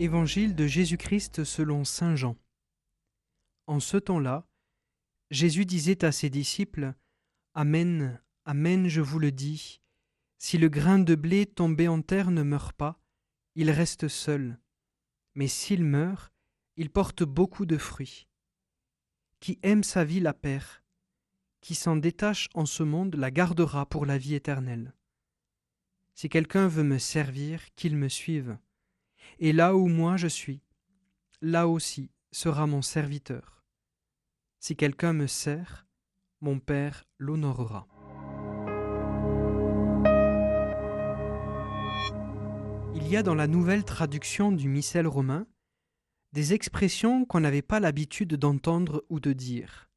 Évangile de Jésus-Christ selon Saint Jean. En ce temps-là, Jésus disait à ses disciples, Amen, Amen, je vous le dis, si le grain de blé tombé en terre ne meurt pas, il reste seul, mais s'il meurt, il porte beaucoup de fruits. Qui aime sa vie la perd, qui s'en détache en ce monde la gardera pour la vie éternelle. Si quelqu'un veut me servir, qu'il me suive et là où moi je suis, là aussi sera mon serviteur. Si quelqu'un me sert, mon Père l'honorera. Il y a dans la nouvelle traduction du missel romain des expressions qu'on n'avait pas l'habitude d'entendre ou de dire,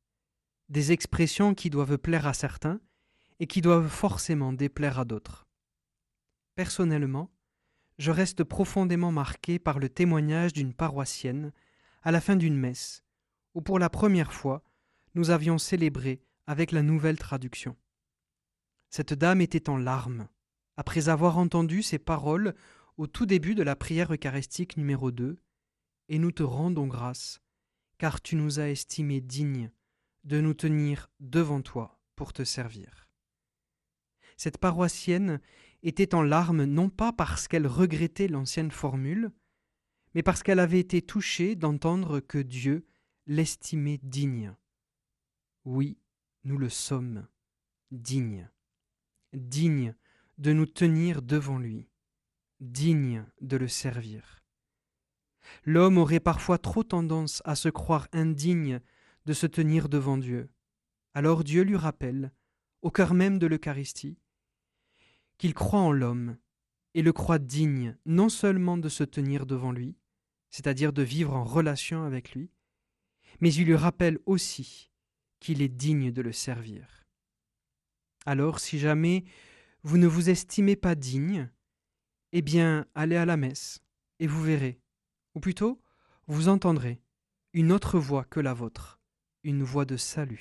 des expressions qui doivent plaire à certains et qui doivent forcément déplaire à d'autres. Personnellement, je reste profondément marqué par le témoignage d'une paroissienne à la fin d'une messe, où pour la première fois nous avions célébré avec la nouvelle traduction. Cette dame était en larmes, après avoir entendu ces paroles au tout début de la prière eucharistique numéro 2, et nous te rendons grâce, car tu nous as estimés dignes de nous tenir devant toi pour te servir. Cette paroissienne était en larmes non pas parce qu'elle regrettait l'ancienne formule, mais parce qu'elle avait été touchée d'entendre que Dieu l'estimait digne. Oui, nous le sommes, dignes, dignes de nous tenir devant lui, dignes de le servir. L'homme aurait parfois trop tendance à se croire indigne de se tenir devant Dieu. Alors Dieu lui rappelle, au cœur même de l'Eucharistie, qu'il croit en l'homme et le croit digne non seulement de se tenir devant lui, c'est-à-dire de vivre en relation avec lui, mais il lui rappelle aussi qu'il est digne de le servir. Alors, si jamais vous ne vous estimez pas digne, eh bien, allez à la messe, et vous verrez, ou plutôt, vous entendrez, une autre voix que la vôtre, une voix de salut.